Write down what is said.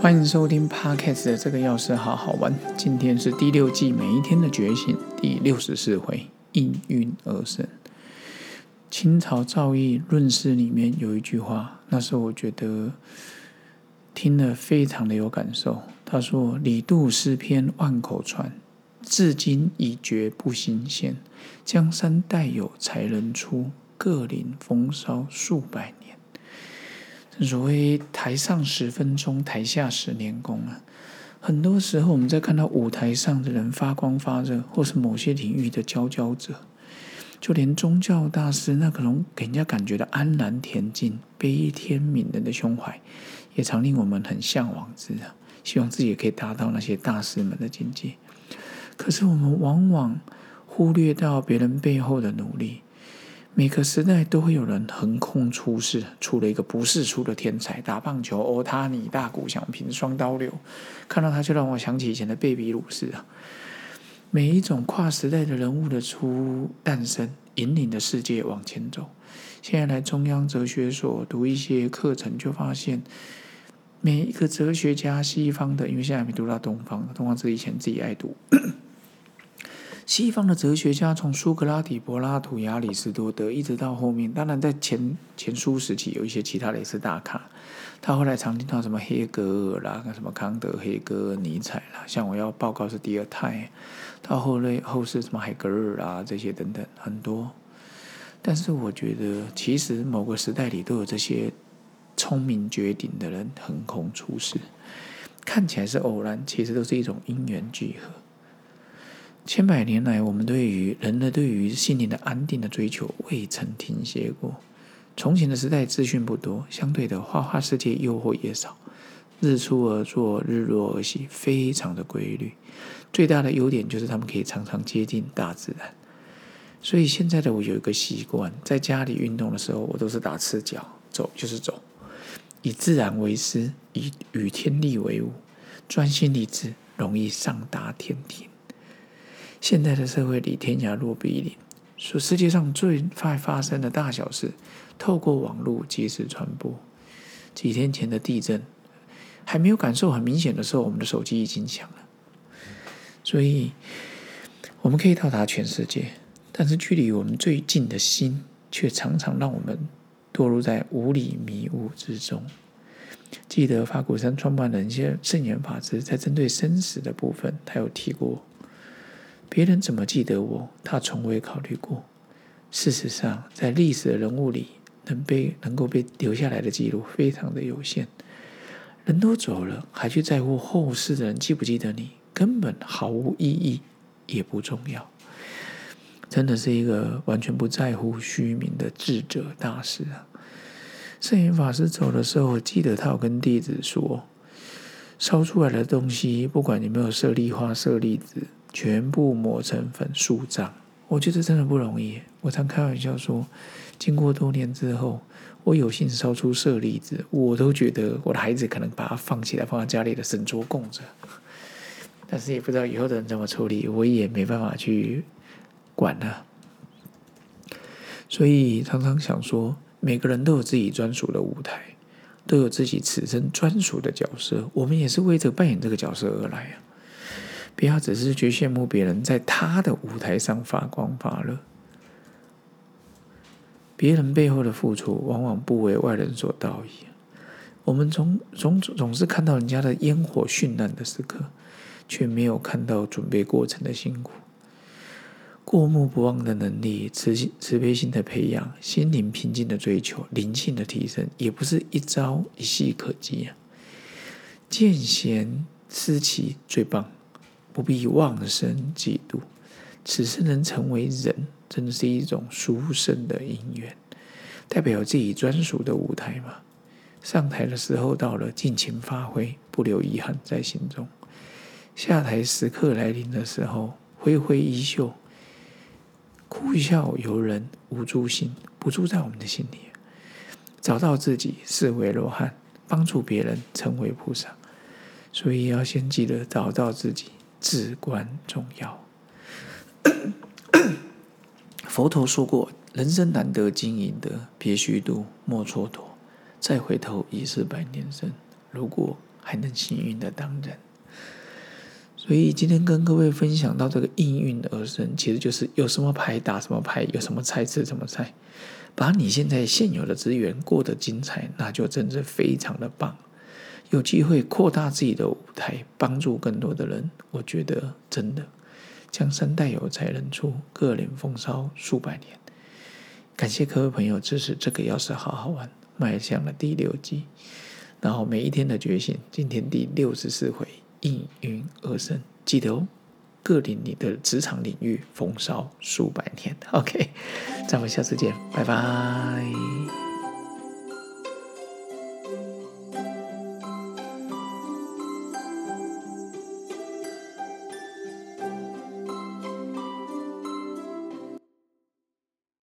欢迎收听 Podcast 的这个钥匙好好玩。今天是第六季每一天的觉醒第六十四回，应运而生。清朝赵翼论事里面有一句话，那是我觉得听了非常的有感受。他说：“李杜诗篇万口传，至今已绝不新鲜。江山代有才人出，各领风骚数百年。”所谓台上十分钟，台下十年功啊！很多时候，我们在看到舞台上的人发光发热，或是某些领域的佼佼者，就连宗教大师那可能给人家感觉的安然恬静、悲天悯人的胸怀，也常令我们很向往之啊！希望自己也可以达到那些大师们的境界。可是，我们往往忽略到别人背后的努力。每个时代都会有人横空出世，出了一个不世出的天才，打棒球，欧他尼大鼓响平双刀流，看到他就让我想起以前的贝比鲁斯啊。每一种跨时代的人物的出诞生，引领的世界往前走。现在来中央哲学所读一些课程，就发现每一个哲学家，西方的，因为现在还没读到东方，东方是以前自己爱读。西方的哲学家从苏格拉底、柏拉图、亚里士多德，一直到后面，当然在前前苏时期有一些其他的也是大咖。他后来常听到什么黑格尔啦，什么康德、黑格尔、尼采啦。像我要报告是第二代，到后来后世什么海格尔啦这些等等很多。但是我觉得，其实某个时代里都有这些聪明绝顶的人横空出世，看起来是偶然，其实都是一种因缘聚合。千百年来，我们对于人类对于心灵的安定的追求未曾停歇过。从前的时代资讯不多，相对的花花世界诱惑也少，日出而作，日落而息，非常的规律。最大的优点就是他们可以常常接近大自然。所以现在的我有一个习惯，在家里运动的时候，我都是打赤脚走，就是走，以自然为师，以与天地为伍，专心立志，容易上达天庭。现在的社会里，天涯若比邻，说世界上最快发生的大小事，透过网络及时传播。几天前的地震，还没有感受很明显的时候，我们的手机已经响了。所以，我们可以到达全世界，但是距离我们最近的心，却常常让我们堕入在无理迷雾之中。记得法鼓山创办人一些圣严法师在针对生死的部分，他有提过。别人怎么记得我？他从未考虑过。事实上，在历史的人物里，能被能够被留下来的记录非常的有限。人都走了，还去在乎后世的人记不记得你，根本毫无意义，也不重要。真的是一个完全不在乎虚名的智者大师啊！圣严法师走的时候，记得他有跟弟子说：烧出来的东西，不管有没有舍利花、舍利子。全部磨成粉树葬，我觉得真的不容易。我常开玩笑说，经过多年之后，我有幸烧出舍利子，我都觉得我的孩子可能把它放起来，放在家里的神桌供着。但是也不知道以后的人怎么处理，我也没办法去管了。所以常常想说，每个人都有自己专属的舞台，都有自己此生专属的角色，我们也是为着扮演这个角色而来啊。不要只是去羡慕别人在他的舞台上发光发热，别人背后的付出往往不为外人所道矣。我们总总总是看到人家的烟火绚烂的时刻，却没有看到准备过程的辛苦。过目不忘的能力，慈心慈悲心的培养，心灵平静的追求，灵性的提升，也不是一朝一夕可及啊。见贤思齐最棒。不必妄生嫉妒，此生能成为人，真的是一种殊胜的因缘，代表自己专属的舞台嘛。上台的时候到了，尽情发挥，不留遗憾在心中；下台时刻来临的时候，挥挥衣袖，哭笑由人，无住心，不住在我们的心里。找到自己，是为罗汉，帮助别人，成为菩萨。所以要先记得找到自己。至关重要。佛陀说过：“人生难得经营的，别虚度，莫蹉跎。再回头已是百年身。如果还能幸运的当人。所以今天跟各位分享到这个应运而生，其实就是有什么牌打什么牌，有什么菜吃什么菜，把你现在现有的资源过得精彩，那就真是非常的棒。有机会扩大自己的舞台，帮助更多的人，我觉得真的江山代有才人出，各领风骚数百年。感谢各位朋友支持这个，要是好好玩，迈向了第六季，然后每一天的觉醒，今天第六十四回。应运而生，记得哦，各领你的职场领域风骚数百年。OK，咱们下次见，拜拜。